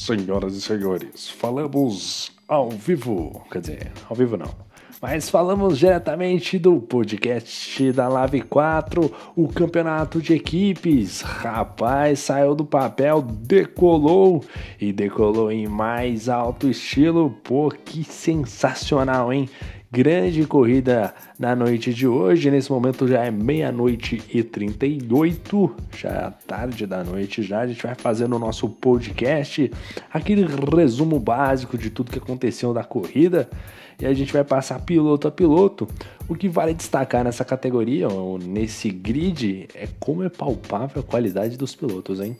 Senhoras e senhores, falamos ao vivo, quer dizer, ao vivo não, mas falamos diretamente do podcast da Live 4, o campeonato de equipes. Rapaz, saiu do papel, decolou e decolou em mais alto estilo. Pô, que sensacional, hein? Grande corrida na noite de hoje. Nesse momento já é meia-noite e 38, já é tarde da noite já. A gente vai fazendo o nosso podcast, aquele resumo básico de tudo que aconteceu na corrida. E a gente vai passar piloto a piloto. O que vale destacar nessa categoria, ou nesse grid, é como é palpável a qualidade dos pilotos, hein?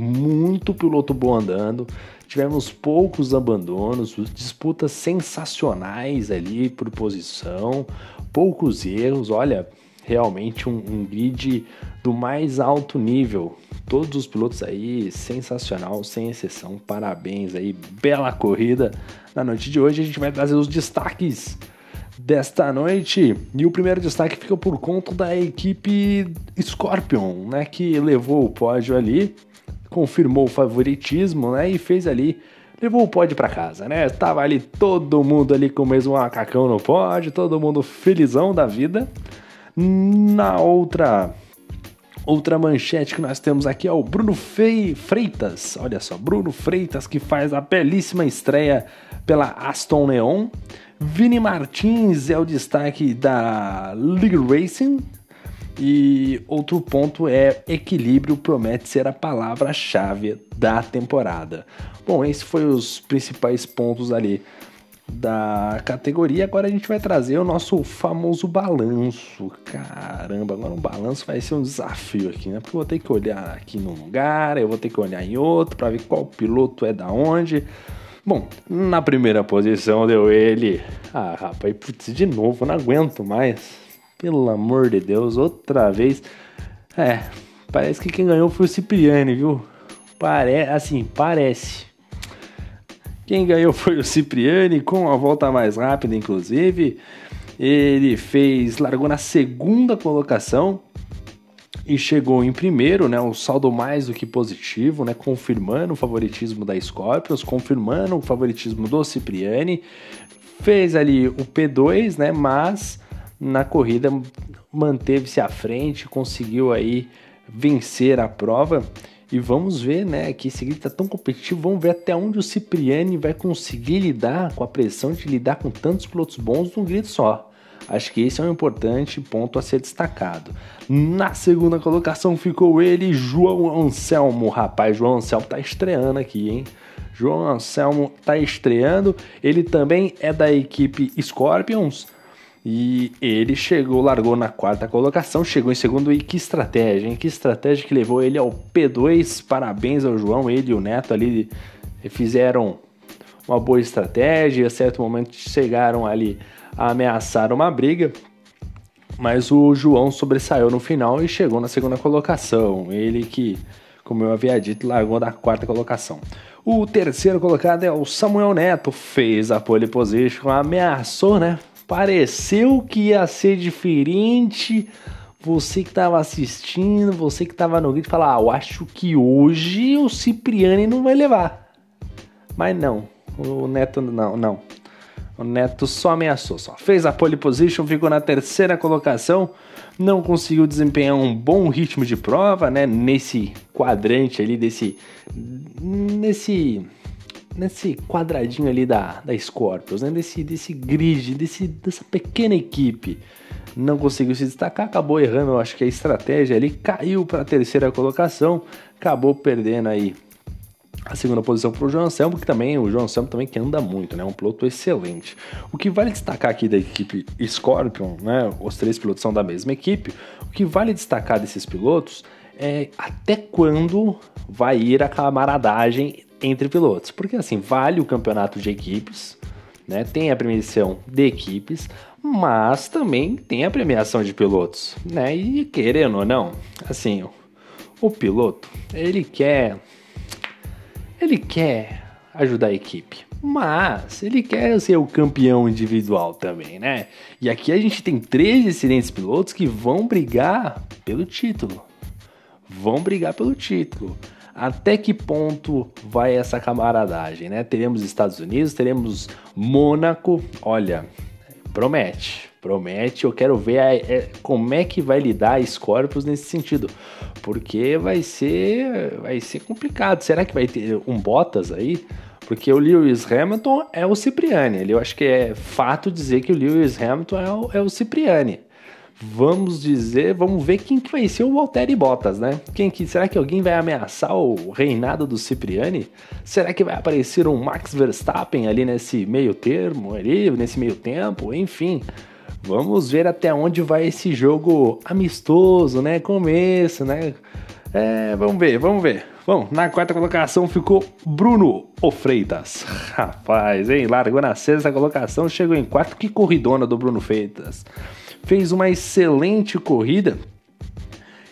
Muito piloto bom andando, tivemos poucos abandonos, disputas sensacionais ali por posição, poucos erros. Olha, realmente um, um grid do mais alto nível. Todos os pilotos aí, sensacional, sem exceção. Parabéns aí, bela corrida. Na noite de hoje a gente vai trazer os destaques desta noite. E o primeiro destaque fica por conta da equipe Scorpion, né, que levou o pódio ali confirmou o favoritismo, né? E fez ali, levou o pódio para casa, né? Tava ali todo mundo ali com o mesmo macacão no pódio, todo mundo felizão da vida. Na outra outra manchete que nós temos aqui é o Bruno Fei Freitas. Olha só, Bruno Freitas que faz a belíssima estreia pela Aston Neon. Vini Martins é o destaque da League Racing, e outro ponto é equilíbrio promete ser a palavra-chave da temporada. Bom, esses foram os principais pontos ali da categoria. Agora a gente vai trazer o nosso famoso balanço. Caramba, agora um balanço vai ser um desafio aqui, né? Porque eu vou ter que olhar aqui num lugar, eu vou ter que olhar em outro para ver qual piloto é da onde. Bom, na primeira posição deu ele. Ah, rapaz, putz, de novo, não aguento mais. Pelo amor de Deus, outra vez. É, parece que quem ganhou foi o Cipriani, viu? Pare assim, parece. Quem ganhou foi o Cipriani, com a volta mais rápida, inclusive. Ele fez, largou na segunda colocação e chegou em primeiro, né? Um saldo mais do que positivo, né? Confirmando o favoritismo da Scorpions, confirmando o favoritismo do Cipriani. Fez ali o P2, né? Mas na corrida manteve-se à frente, conseguiu aí vencer a prova. E vamos ver, né, que esse grid tá tão competitivo, vamos ver até onde o Cipriani vai conseguir lidar com a pressão de lidar com tantos pilotos bons num grid só. Acho que esse é um importante ponto a ser destacado. Na segunda colocação ficou ele, João Anselmo. Rapaz, João Anselmo tá estreando aqui, hein? João Anselmo tá estreando. Ele também é da equipe Scorpions e ele chegou, largou na quarta colocação, chegou em segundo. E que estratégia, hein? Que estratégia que levou ele ao P2. Parabéns ao João, ele e o Neto ali fizeram uma boa estratégia. A certo momento chegaram ali a ameaçar uma briga. Mas o João sobressaiu no final e chegou na segunda colocação. Ele que, como eu havia dito, largou da quarta colocação. O terceiro colocado é o Samuel Neto, fez a pole position, ameaçou, né? Pareceu que ia ser diferente. Você que estava assistindo, você que estava no grid, fala: ah, eu acho que hoje o Cipriani não vai levar. Mas não, o Neto não, não. O Neto só ameaçou, só fez a pole position, ficou na terceira colocação, não conseguiu desempenhar um bom ritmo de prova, né? Nesse quadrante ali desse, nesse nesse quadradinho ali da, da Scorpions, né? desse, desse grid, desse, dessa pequena equipe. Não conseguiu se destacar, acabou errando, acho que a estratégia ali caiu para a terceira colocação, acabou perdendo aí a segunda posição para o João Anselmo, que também o João Anselmo também que anda muito, né? Um piloto excelente. O que vale destacar aqui da equipe Scorpion, né? Os três pilotos são da mesma equipe. O que vale destacar desses pilotos é até quando vai ir a camaradagem entre pilotos. Porque assim, vale o campeonato de equipes, né? Tem a premiação de equipes, mas também tem a premiação de pilotos, né? E querendo ou não, assim, o, piloto, ele quer ele quer ajudar a equipe, mas ele quer ser o campeão individual também, né? E aqui a gente tem três excelentes pilotos que vão brigar pelo título. Vão brigar pelo título. Até que ponto vai essa camaradagem, né? Teremos Estados Unidos, teremos Mônaco. Olha, promete, promete. Eu quero ver a, é, como é que vai lidar a Scorpius nesse sentido, porque vai ser, vai ser complicado. Será que vai ter um Bottas aí? Porque o Lewis Hamilton é o Cipriani. Eu acho que é fato dizer que o Lewis Hamilton é o, é o Cipriani. Vamos dizer, vamos ver quem que vai ser o Valtteri Bottas, né? Quem que será que alguém vai ameaçar o reinado do Cipriani? Será que vai aparecer um Max Verstappen ali nesse meio termo, ali nesse meio tempo? Enfim, vamos ver até onde vai esse jogo amistoso, né? Começo, né? É, vamos ver, vamos ver. Bom, na quarta colocação ficou Bruno Freitas. Rapaz, hein? Largou na sexta colocação, chegou em quarto. Que corridona do Bruno Freitas. Fez uma excelente corrida.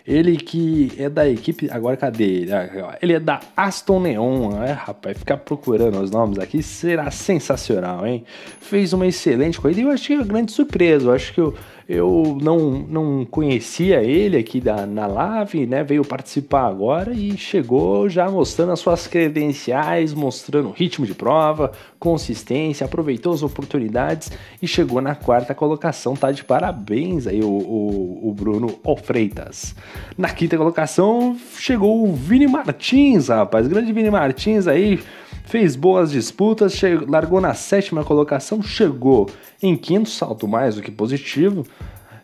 Ele que é da equipe. Agora cadê ele? Ah, ele é da Aston Neon. É, rapaz, ficar procurando os nomes aqui será sensacional, hein? Fez uma excelente corrida e eu achei uma grande surpresa. Eu acho que eu eu não, não conhecia ele aqui da, na Live, né? Veio participar agora e chegou já mostrando as suas credenciais, mostrando ritmo de prova, consistência, aproveitou as oportunidades e chegou na quarta colocação. Tá de parabéns aí o, o, o Bruno Freitas. Na quinta colocação chegou o Vini Martins, rapaz. Grande Vini Martins aí fez boas disputas, largou na sétima colocação, chegou em quinto, salto mais do que positivo.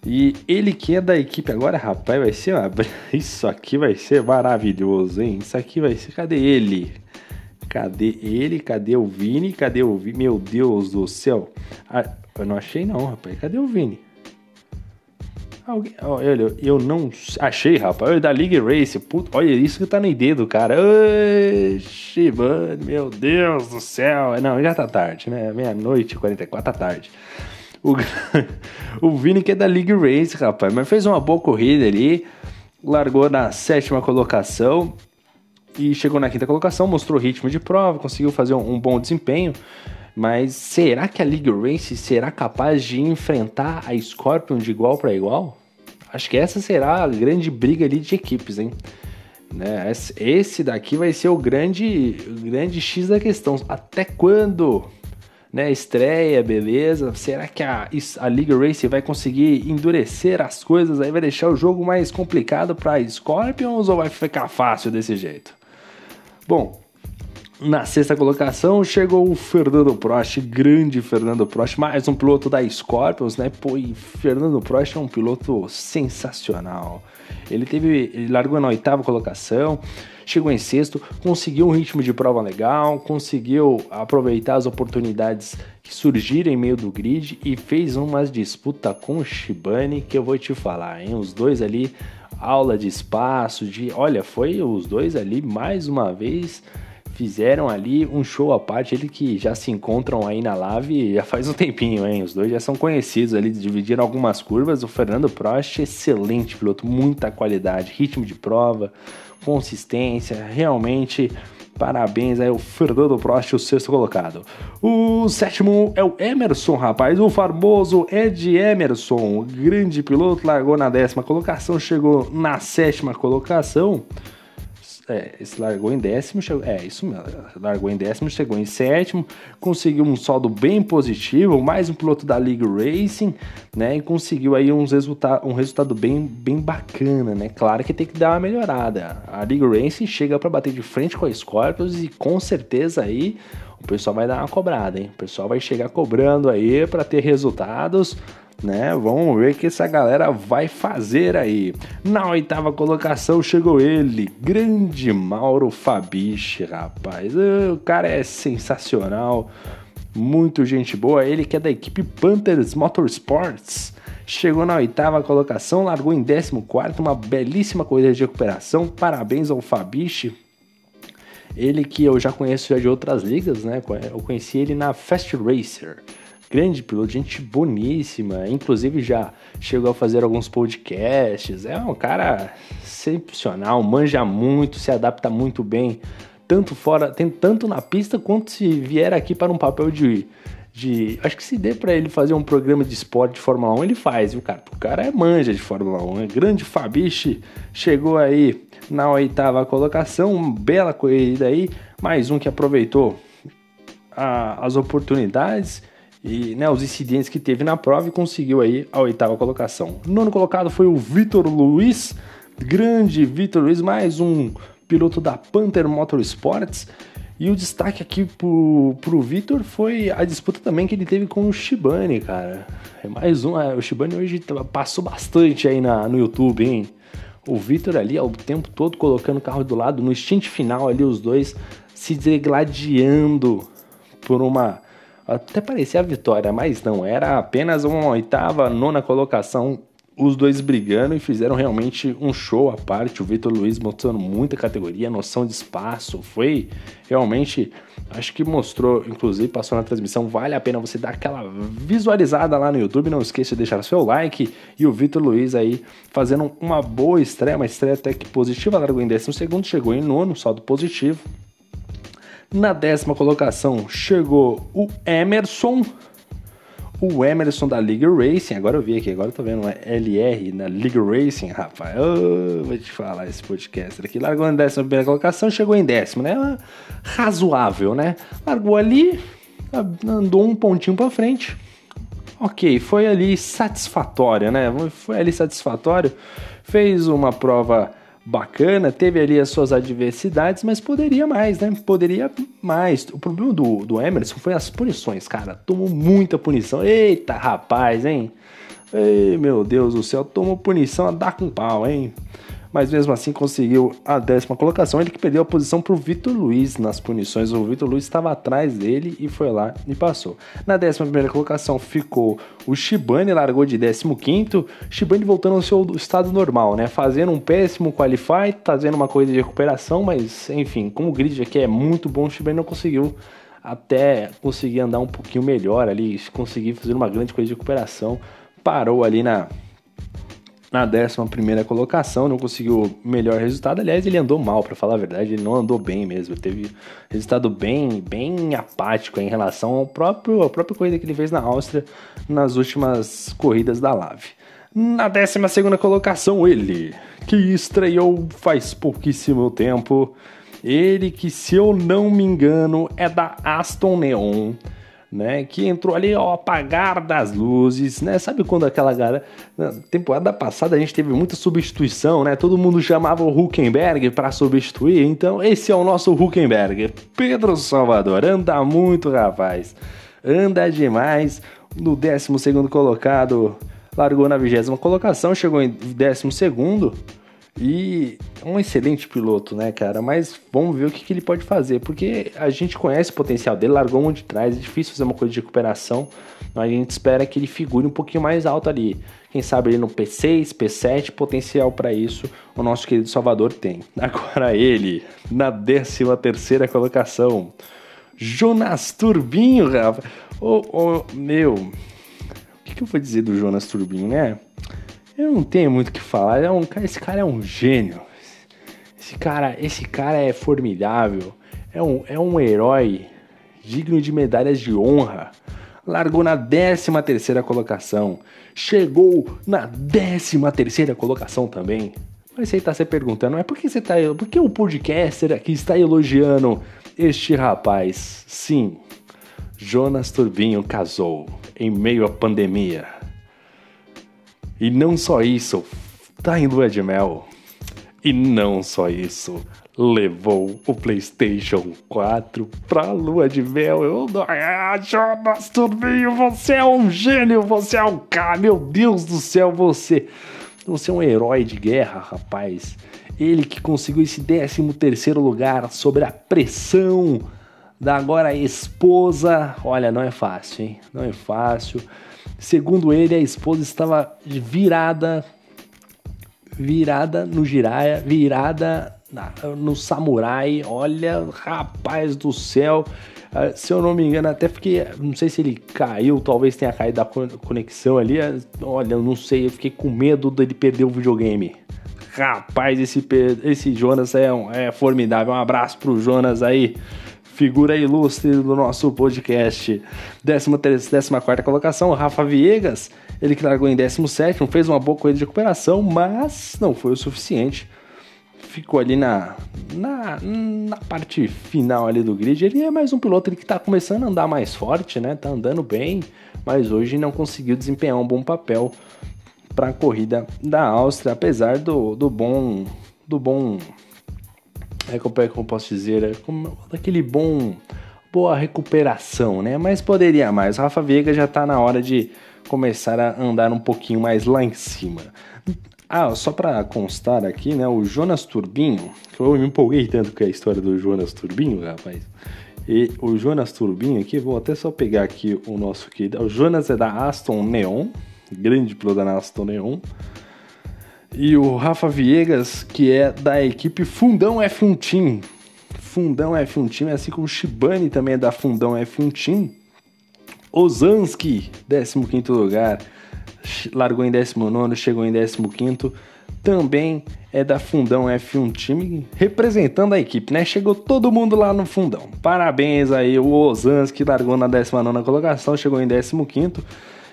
E ele que é da equipe agora, rapaz, vai ser uma... Isso aqui vai ser maravilhoso, hein? Isso aqui vai ser. Cadê ele? Cadê ele? Cadê o Vini? Cadê o Vini? Meu Deus do céu. Ah, eu não achei, não, rapaz. Cadê o Vini? Alguém, olha, eu não achei, rapaz. Olha, da League Race. Puta, olha isso que tá no dedo, cara. Oxi, mano, meu Deus do céu. Não, já tá tarde, né? Meia-noite, 44 tá tarde. O, o Vini que é da League Race, rapaz. Mas fez uma boa corrida ali. Largou na sétima colocação. E chegou na quinta colocação, mostrou ritmo de prova, conseguiu fazer um, um bom desempenho. Mas será que a League Race será capaz de enfrentar a Scorpion de igual para igual? Acho que essa será a grande briga ali de equipes, hein? Né? Esse daqui vai ser o grande, o grande X da questão. Até quando? Né, estreia, beleza. Será que a, a League Race vai conseguir endurecer as coisas aí? Vai deixar o jogo mais complicado para Scorpions ou vai ficar fácil desse jeito? Bom, na sexta colocação chegou o Fernando Prost, grande Fernando Prost, mais um piloto da Scorpions, né? Pô, e Fernando Prost é um piloto sensacional. Ele teve, ele largou na oitava colocação, chegou em sexto, conseguiu um ritmo de prova legal, conseguiu aproveitar as oportunidades que surgiram em meio do grid e fez umas disputa com o Shibane que eu vou te falar, hein? Os dois ali aula de espaço, de, olha, foi os dois ali mais uma vez fizeram ali um show à parte, ele que já se encontram aí na Lave já faz um tempinho, hein? Os dois já são conhecidos ali, dividiram algumas curvas. O Fernando Prost, excelente piloto, muita qualidade, ritmo de prova, consistência, realmente Parabéns aí o Fernando Prost, o sexto colocado. O sétimo é o Emerson, rapaz, o famoso Ed Emerson, grande piloto, largou na décima colocação, chegou na sétima colocação. É, esse largou em décimo, chegou, é isso mesmo, largou em décimo, chegou em sétimo, conseguiu um saldo bem positivo, mais um piloto da League Racing, né, e conseguiu aí uns resulta um resultado bem, bem bacana, né, claro que tem que dar uma melhorada, a League Racing chega para bater de frente com a Scorpions e com certeza aí o pessoal vai dar uma cobrada, hein, o pessoal vai chegar cobrando aí para ter resultados, né? Vamos ver o que essa galera vai fazer aí. Na oitava colocação chegou ele, grande Mauro Fabiche, rapaz. O cara é sensacional, muito gente boa. Ele que é da equipe Panthers Motorsports. Chegou na oitava colocação, largou em décimo quarto, uma belíssima corrida de recuperação. Parabéns ao Fabiche. Ele que eu já conheço já de outras ligas, né? Eu conheci ele na Fast Racer grande piloto, gente boníssima, inclusive já chegou a fazer alguns podcasts. É um cara excepcional, manja muito, se adapta muito bem, tanto fora, tem tanto na pista quanto se vier aqui para um papel de de. Acho que se der para ele fazer um programa de esporte de Fórmula 1, ele faz, viu, cara? O cara é manja de Fórmula 1. É grande Fabiche chegou aí na oitava colocação, uma bela corrida aí, mais um que aproveitou a, as oportunidades e né, os incidentes que teve na prova e conseguiu aí a oitava colocação. Nono colocado foi o Vitor Luiz, grande Vitor Luiz, mais um piloto da Panther Motorsports. E o destaque aqui pro, pro Vitor foi a disputa também que ele teve com o Shibane, cara. É mais um, é, o Shibane hoje passou bastante aí na, no YouTube, hein? O Vitor ali, o tempo todo colocando o carro do lado, no stint final ali, os dois se degladiando por uma. Até parecia a vitória, mas não, era apenas uma oitava, nona colocação os dois brigando e fizeram realmente um show à parte. O Vitor Luiz mostrando muita categoria, noção de espaço. Foi realmente, acho que mostrou, inclusive passou na transmissão. Vale a pena você dar aquela visualizada lá no YouTube. Não esqueça de deixar seu like. E o Vitor Luiz aí fazendo uma boa estreia, uma estreia até que positiva. Largou em décimo segundo, chegou em nono, saldo positivo. Na décima colocação chegou o Emerson o Emerson da League Racing, agora eu vi aqui, agora eu tô vendo, é LR na League Racing, rapaz. Oh, vou te falar esse podcast aqui. Largou em décima primeira colocação, chegou em décimo, né? Razoável, né? Largou ali, andou um pontinho para frente. Ok, foi ali satisfatória, né? Foi ali satisfatório. Fez uma prova bacana, teve ali as suas adversidades, mas poderia mais, né? Poderia mais. O problema do, do Emerson foi as punições, cara. Tomou muita punição. Eita, rapaz, hein? Ei, meu Deus do céu, tomou punição a dar com pau, hein? Mas mesmo assim conseguiu a décima colocação. Ele que perdeu a posição para o Vitor Luiz nas punições. O Vitor Luiz estava atrás dele e foi lá e passou. Na décima primeira colocação ficou o Shibane, largou de 15. Shibane voltando ao seu estado normal, né? Fazendo um péssimo qualify, fazendo uma corrida de recuperação, mas enfim, como o grid aqui é muito bom, o Shibane não conseguiu até conseguir andar um pouquinho melhor ali, conseguir fazer uma grande coisa de recuperação. Parou ali na na 11 colocação, não conseguiu melhor resultado. Aliás, ele andou mal, para falar a verdade, ele não andou bem mesmo. Ele teve resultado bem, bem apático em relação ao próprio, à própria corrida que ele fez na Áustria nas últimas corridas da Lave. Na 12 colocação, ele, que estreou faz pouquíssimo tempo. Ele que, se eu não me engano, é da Aston Neon né? Que entrou ali ao apagar das luzes, né? Sabe quando aquela galera. Na temporada passada a gente teve muita substituição, né? Todo mundo chamava o Huckenberg para substituir, então esse é o nosso Huckenberg. Pedro Salvador, anda muito, rapaz. Anda demais. No 12 colocado, largou na vigésima colocação, chegou em 12 segundo e é um excelente piloto, né, cara? Mas vamos ver o que, que ele pode fazer, porque a gente conhece o potencial dele, largou um de trás, é difícil fazer uma coisa de recuperação, mas a gente espera que ele figure um pouquinho mais alto ali. Quem sabe ele no P6, P7, potencial para isso o nosso querido Salvador tem. Agora ele, na 13 terceira colocação, Jonas Turbinho, Rafa. Ô, oh, oh, meu, o que, que eu vou dizer do Jonas Turbinho, né? Eu não tenho muito o que falar. É um, esse cara é um gênio. Esse cara, esse cara é formidável. É um, é um herói digno de medalhas de honra. Largou na 13 terceira colocação. Chegou na 13 terceira colocação também. Mas você está se perguntando, é por que você tá, por que o podcaster aqui está elogiando este rapaz? Sim, Jonas Turbinho casou em meio à pandemia. E não só isso, tá em lua de mel. E não só isso, levou o PlayStation 4 pra lua de mel. Eu não. Ah, Jonas você é um gênio, você é um cara, meu Deus do céu, você. Você é um herói de guerra, rapaz. Ele que conseguiu esse 13 terceiro lugar sobre a pressão da agora esposa. Olha, não é fácil, hein? Não é fácil. Segundo ele, a esposa estava virada, virada no giraia, virada no samurai. Olha, rapaz do céu. Uh, se eu não me engano, até fiquei. Não sei se ele caiu, talvez tenha caído da conexão ali. Uh, olha, não sei, eu fiquei com medo dele perder o videogame. Rapaz, esse, esse Jonas é, um, é formidável. Um abraço pro Jonas aí. Figura ilustre do nosso podcast. 14 colocação, Rafa Viegas. Ele que largou em 17, fez uma boa corrida de recuperação, mas não foi o suficiente. Ficou ali na, na, na parte final ali do grid. Ele é mais um piloto que está começando a andar mais forte, né? Tá andando bem, mas hoje não conseguiu desempenhar um bom papel para a corrida da Áustria, apesar do, do bom do bom é como é eu posso dizer, é como, daquele bom boa recuperação, né? Mas poderia mais. O Rafa Veiga já tá na hora de começar a andar um pouquinho mais lá em cima. Ah, só para constar aqui, né, o Jonas Turbinho, que eu me empolguei tanto com a história do Jonas Turbinho, rapaz. E o Jonas Turbinho aqui, vou até só pegar aqui o nosso querido. O Jonas é da Aston Neon, grande piloto da Aston Neon. E o Rafa Viegas, que é da equipe Fundão F1 Team. Fundão F1 Team, assim como o Shibane também é da Fundão F1 Team. Ozanski, 15 lugar, largou em 19, chegou em 15 também é da Fundão F1 Time, representando a equipe, né? Chegou todo mundo lá no Fundão. Parabéns aí, o Ozanski largou na 19 colocação, chegou em 15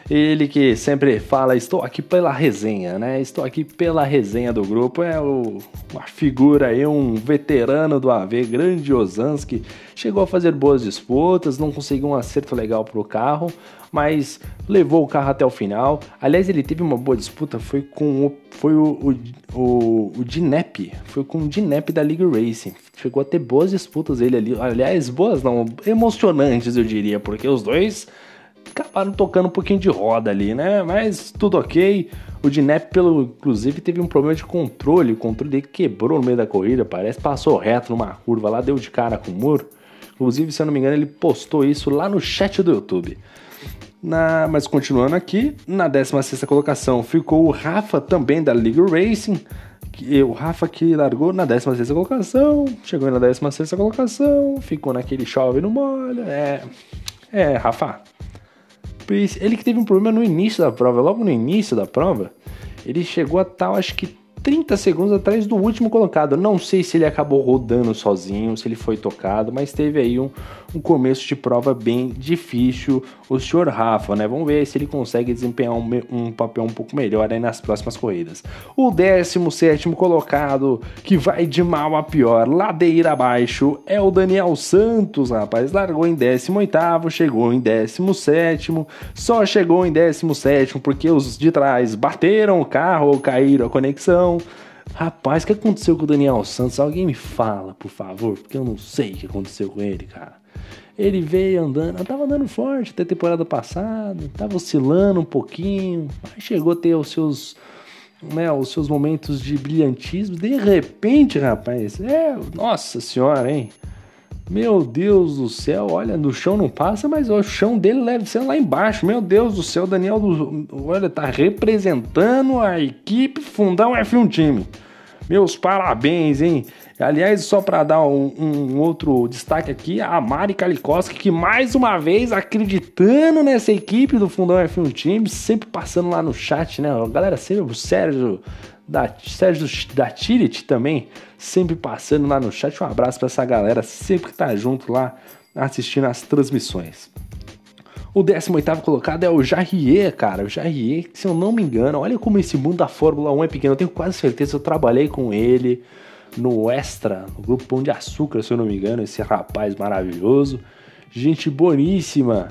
ele que sempre fala, estou aqui pela resenha, né? Estou aqui pela resenha do grupo. É o, uma figura aí, um veterano do AV, grande Osansky. Chegou a fazer boas disputas, não conseguiu um acerto legal pro carro, mas levou o carro até o final. Aliás, ele teve uma boa disputa, foi com o, foi o, o, o, o Dinep, foi com o Dinep da League Racing. Chegou a ter boas disputas ele ali. Aliás, boas não, emocionantes eu diria, porque os dois acabaram tocando um pouquinho de roda ali, né? Mas tudo ok. O Dinep, pelo, inclusive, teve um problema de controle. O controle dele quebrou no meio da corrida, parece. Passou reto numa curva lá, deu de cara com o muro. Inclusive, se eu não me engano, ele postou isso lá no chat do YouTube. Na, mas continuando aqui, na 16 colocação ficou o Rafa, também da League Racing. Que, o Rafa que largou na 16 colocação, chegou na 16 colocação, ficou naquele chove no molho. É, é, Rafa, ele que teve um problema no início da prova, logo no início da prova, ele chegou a tal, acho que 30 segundos atrás do último colocado. Não sei se ele acabou rodando sozinho, se ele foi tocado, mas teve aí um, um começo de prova bem difícil. O senhor Rafa, né? Vamos ver se ele consegue desempenhar um, um papel um pouco melhor aí nas próximas corridas. O 17 colocado, que vai de mal a pior, ladeira abaixo, é o Daniel Santos, rapaz. Largou em 18, chegou em 17, só chegou em 17 porque os de trás bateram o carro caíram a conexão. Rapaz, o que aconteceu com o Daniel Santos? Alguém me fala, por favor, porque eu não sei o que aconteceu com ele, cara. Ele veio andando, tava andando forte até a temporada passada, tava oscilando um pouquinho, mas chegou a ter os seus, né, os seus momentos de brilhantismo. De repente, rapaz, é, nossa senhora, hein? Meu Deus do céu, olha, no chão não passa, mas o chão dele deve ser lá embaixo. Meu Deus do céu, Daniel, olha, tá representando a equipe Fundão F1 Time. Meus parabéns, hein? Aliás, só para dar um, um, outro destaque aqui, a Mari Kalikoski, que mais uma vez acreditando nessa equipe do Fundão F1 Time, sempre passando lá no chat, né? Galera, sempre o Sérgio da Sérgio da Tirit também, sempre passando lá no chat. Um abraço para essa galera, sempre que tá junto lá assistindo as transmissões. O 18 colocado é o Jarrier, cara. O Jarrier, se eu não me engano, olha como esse mundo da Fórmula 1 é pequeno. Eu tenho quase certeza, eu trabalhei com ele no Extra, no grupo Pão de Açúcar, se eu não me engano, esse rapaz maravilhoso. Gente boníssima.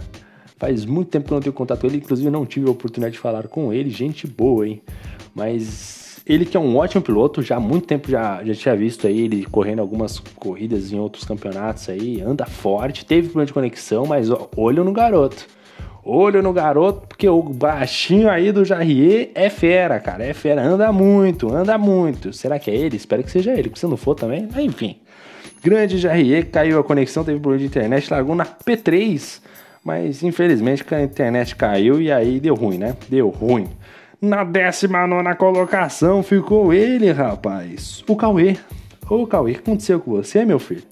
Faz muito tempo que eu não tenho contato com ele, inclusive não tive a oportunidade de falar com ele. Gente boa, hein? Mas ele que é um ótimo piloto, já há muito tempo já, já tinha visto aí ele correndo algumas corridas em outros campeonatos aí, anda forte, teve problema de conexão, mas ó, olho no garoto. Olho no garoto, porque o baixinho aí do Jarrier é fera, cara. É fera, anda muito, anda muito. Será que é ele? Espero que seja ele, porque se não for também, mas enfim. Grande Jarrier, caiu a conexão, teve problema de internet, largou na P3, mas infelizmente a internet caiu e aí deu ruim, né? Deu ruim. Na 19 colocação ficou ele, rapaz. O Cauê. Ô Cauê, o que aconteceu com você, meu filho?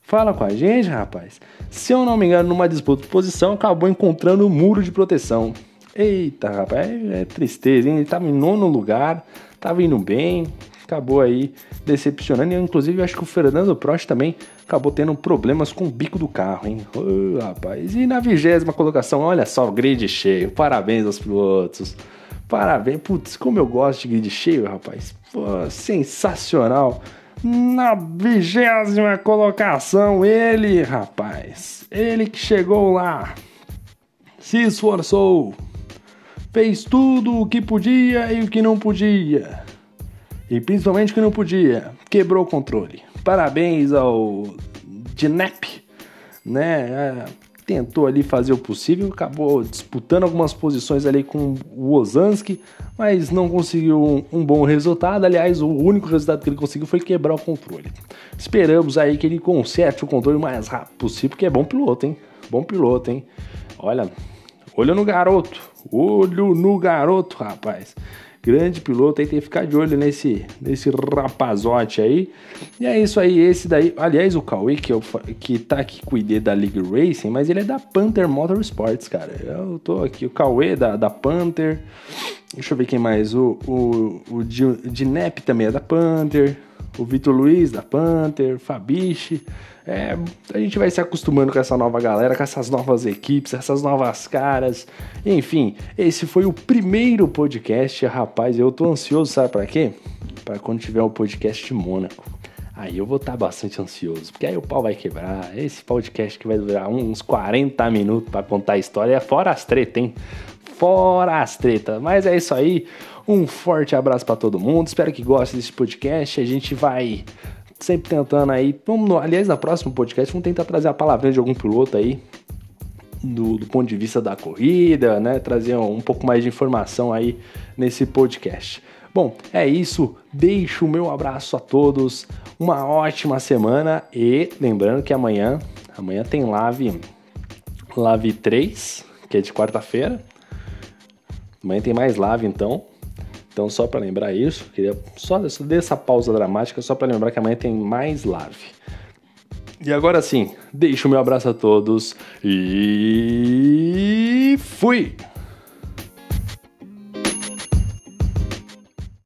Fala com a gente, rapaz. Se eu não me engano, numa disputa de posição, acabou encontrando o um muro de proteção. Eita, rapaz, é, tristeza, hein? Ele tava em nono lugar, tava indo bem, acabou aí decepcionando. E, inclusive, eu acho que o Fernando Prost também acabou tendo problemas com o bico do carro, hein? Oh, rapaz. E na vigésima colocação, olha só, o grid cheio. Parabéns aos pilotos. Parabéns. Putz, como eu gosto de grid cheio, rapaz. Pô, sensacional. Na vigésima colocação, ele, rapaz. Ele que chegou lá. Se esforçou. Fez tudo o que podia e o que não podia. E principalmente o que não podia. Quebrou o controle. Parabéns ao Dinep, né? Tentou ali fazer o possível, acabou disputando algumas posições ali com o Ozanski, mas não conseguiu um, um, bom resultado. Aliás, o único resultado que ele conseguiu foi quebrar o controle. Esperamos aí que ele conserte o controle o mais rápido possível, porque é bom piloto, hein? Bom piloto, hein? Olha, olho no garoto, olho no garoto, rapaz grande piloto aí, tem que ficar de olho nesse, nesse rapazote aí. E é isso aí, esse daí, aliás, o Cauê, que, eu, que tá aqui com o ID da League Racing, mas ele é da Panther Motorsports, cara. Eu tô aqui, o Cauê da, da Panther, deixa eu ver quem mais, o, o, o Dinep também é da Panther, o Vitor Luiz da Panther, Fabiche. É, a gente vai se acostumando com essa nova galera, com essas novas equipes, essas novas caras. Enfim, esse foi o primeiro podcast, rapaz. Eu tô ansioso, sabe para quê? Para quando tiver o um podcast de Mônaco. Aí eu vou estar tá bastante ansioso, porque aí o pau vai quebrar. Esse podcast que vai durar uns 40 minutos para contar a história, fora as tretas, hein? Fora as tretas. Mas é isso aí. Um forte abraço para todo mundo. Espero que gostem desse podcast. A gente vai sempre tentando aí. Vamos no, aliás, na próxima podcast, vamos tentar trazer a palavrinha de algum piloto aí. Do, do, ponto de vista da corrida, né? Trazer um, um pouco mais de informação aí nesse podcast. Bom, é isso. Deixo o meu abraço a todos. Uma ótima semana e lembrando que amanhã, amanhã tem live, live 3, que é de quarta-feira. Amanhã tem mais live então. Então, só para lembrar isso, queria só dessa pausa dramática, só para lembrar que amanhã tem mais live. E agora sim, deixo o meu abraço a todos e fui!